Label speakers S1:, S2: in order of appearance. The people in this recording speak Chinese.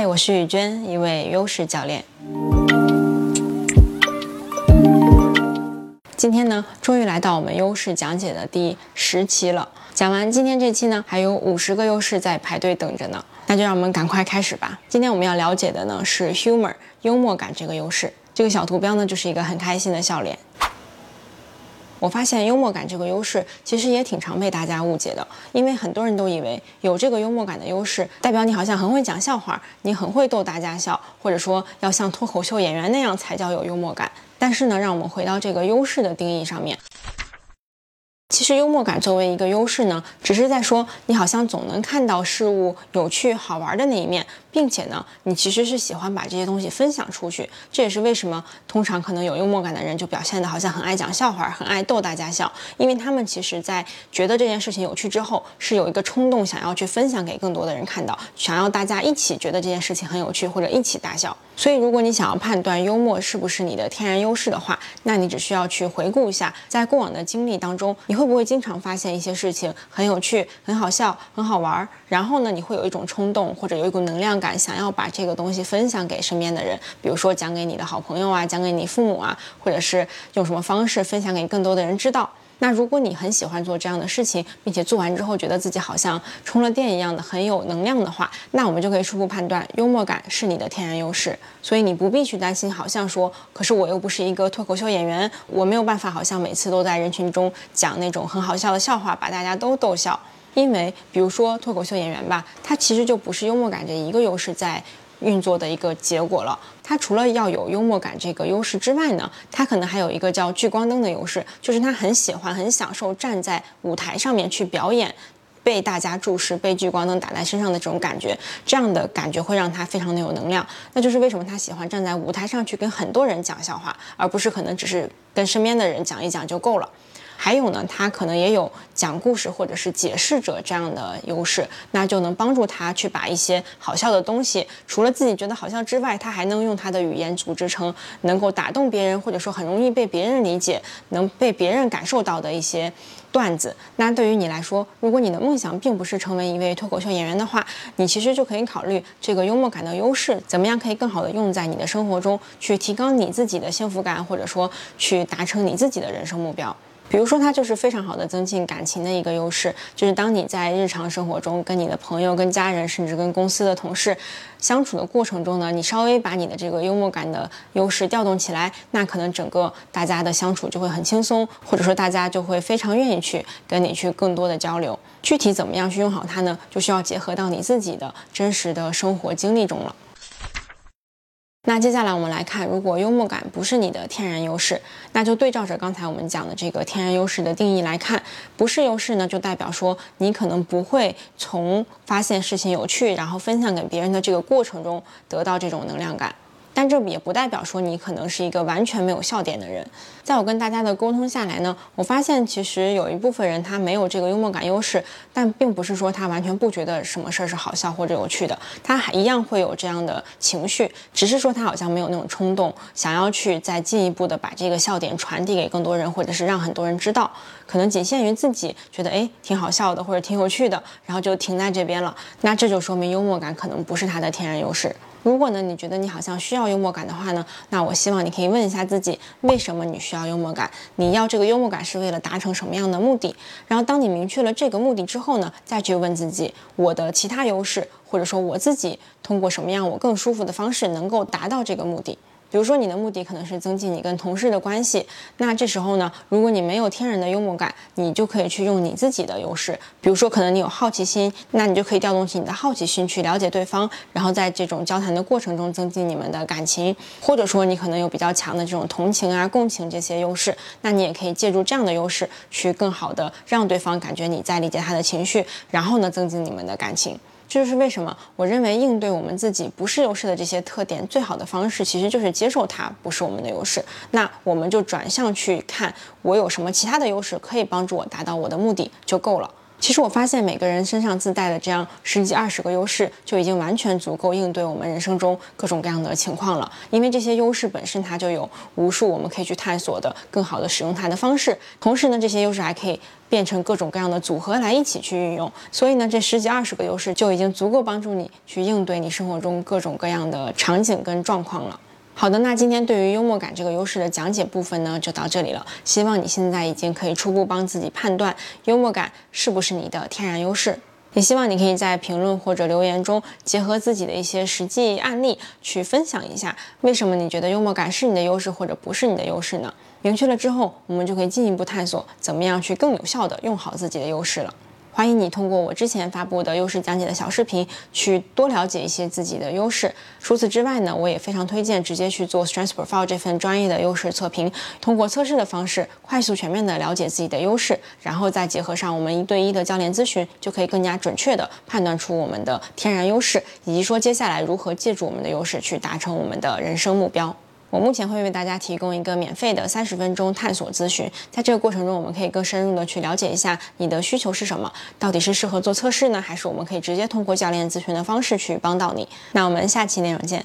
S1: 嗨，我是雨娟，一位优势教练。今天呢，终于来到我们优势讲解的第十期了。讲完今天这期呢，还有五十个优势在排队等着呢。那就让我们赶快开始吧。今天我们要了解的呢是 humor 幽默感这个优势。这个小图标呢就是一个很开心的笑脸。我发现幽默感这个优势其实也挺常被大家误解的，因为很多人都以为有这个幽默感的优势，代表你好像很会讲笑话，你很会逗大家笑，或者说要像脱口秀演员那样才叫有幽默感。但是呢，让我们回到这个优势的定义上面。其实幽默感作为一个优势呢，只是在说你好像总能看到事物有趣好玩的那一面，并且呢，你其实是喜欢把这些东西分享出去。这也是为什么通常可能有幽默感的人就表现的好像很爱讲笑话，很爱逗大家笑，因为他们其实在觉得这件事情有趣之后，是有一个冲动想要去分享给更多的人看到，想要大家一起觉得这件事情很有趣或者一起大笑。所以，如果你想要判断幽默是不是你的天然优势的话，那你只需要去回顾一下在过往的经历当中，你会不会经常发现一些事情很有趣、很好笑、很好玩儿？然后呢，你会有一种冲动或者有一股能量感，想要把这个东西分享给身边的人，比如说讲给你的好朋友啊，讲给你父母啊，或者是用什么方式分享给更多的人知道。那如果你很喜欢做这样的事情，并且做完之后觉得自己好像充了电一样的很有能量的话，那我们就可以初步判断幽默感是你的天然优势。所以你不必去担心，好像说，可是我又不是一个脱口秀演员，我没有办法，好像每次都在人群中讲那种很好笑的笑话，把大家都逗笑。因为比如说脱口秀演员吧，他其实就不是幽默感这一个优势在。运作的一个结果了。它除了要有幽默感这个优势之外呢，它可能还有一个叫聚光灯的优势，就是他很喜欢、很享受站在舞台上面去表演，被大家注视、被聚光灯打在身上的这种感觉。这样的感觉会让他非常的有能量。那就是为什么他喜欢站在舞台上去跟很多人讲笑话，而不是可能只是跟身边的人讲一讲就够了。还有呢，他可能也有讲故事或者是解释者这样的优势，那就能帮助他去把一些好笑的东西，除了自己觉得好笑之外，他还能用他的语言组织成能够打动别人，或者说很容易被别人理解，能被别人感受到的一些段子。那对于你来说，如果你的梦想并不是成为一位脱口秀演员的话，你其实就可以考虑这个幽默感的优势，怎么样可以更好的用在你的生活中，去提高你自己的幸福感，或者说去达成你自己的人生目标。比如说，它就是非常好的增进感情的一个优势，就是当你在日常生活中跟你的朋友、跟家人，甚至跟公司的同事相处的过程中呢，你稍微把你的这个幽默感的优势调动起来，那可能整个大家的相处就会很轻松，或者说大家就会非常愿意去跟你去更多的交流。具体怎么样去用好它呢？就需要结合到你自己的真实的生活经历中了。那接下来我们来看，如果幽默感不是你的天然优势，那就对照着刚才我们讲的这个天然优势的定义来看，不是优势呢，就代表说你可能不会从发现事情有趣，然后分享给别人的这个过程中得到这种能量感。但这也不代表说你可能是一个完全没有笑点的人。在我跟大家的沟通下来呢，我发现其实有一部分人他没有这个幽默感优势，但并不是说他完全不觉得什么事儿是好笑或者有趣的，他还一样会有这样的情绪，只是说他好像没有那种冲动，想要去再进一步的把这个笑点传递给更多人，或者是让很多人知道，可能仅限于自己觉得哎挺好笑的或者挺有趣的，然后就停在这边了。那这就说明幽默感可能不是他的天然优势。如果呢，你觉得你好像需要幽默感的话呢，那我希望你可以问一下自己，为什么你需要幽默感？你要这个幽默感是为了达成什么样的目的？然后当你明确了这个目的之后呢，再去问自己，我的其他优势，或者说我自己通过什么样我更舒服的方式能够达到这个目的？比如说，你的目的可能是增进你跟同事的关系，那这时候呢，如果你没有天然的幽默感，你就可以去用你自己的优势，比如说，可能你有好奇心，那你就可以调动起你的好奇心去了解对方，然后在这种交谈的过程中增进你们的感情，或者说你可能有比较强的这种同情啊、共情这些优势，那你也可以借助这样的优势去更好的让对方感觉你在理解他的情绪，然后呢，增进你们的感情。这就是为什么我认为应对我们自己不是优势的这些特点，最好的方式其实就是接受它不是我们的优势。那我们就转向去看我有什么其他的优势可以帮助我达到我的目的就够了。其实我发现每个人身上自带的这样十几二十个优势，就已经完全足够应对我们人生中各种各样的情况了。因为这些优势本身它就有无数我们可以去探索的更好的使用它的方式，同时呢，这些优势还可以变成各种各样的组合来一起去运用。所以呢，这十几二十个优势就已经足够帮助你去应对你生活中各种各样的场景跟状况了。好的，那今天对于幽默感这个优势的讲解部分呢，就到这里了。希望你现在已经可以初步帮自己判断幽默感是不是你的天然优势。也希望你可以在评论或者留言中，结合自己的一些实际案例去分享一下，为什么你觉得幽默感是你的优势或者不是你的优势呢？明确了之后，我们就可以进一步探索怎么样去更有效的用好自己的优势了。欢迎你通过我之前发布的优势讲解的小视频，去多了解一些自己的优势。除此之外呢，我也非常推荐直接去做 Strength Profile 这份专业的优势测评，通过测试的方式，快速全面的了解自己的优势，然后再结合上我们一对一的教练咨询，就可以更加准确的判断出我们的天然优势，以及说接下来如何借助我们的优势去达成我们的人生目标。我目前会为大家提供一个免费的三十分钟探索咨询，在这个过程中，我们可以更深入的去了解一下你的需求是什么，到底是适合做测试呢，还是我们可以直接通过教练咨询的方式去帮到你？那我们下期内容见。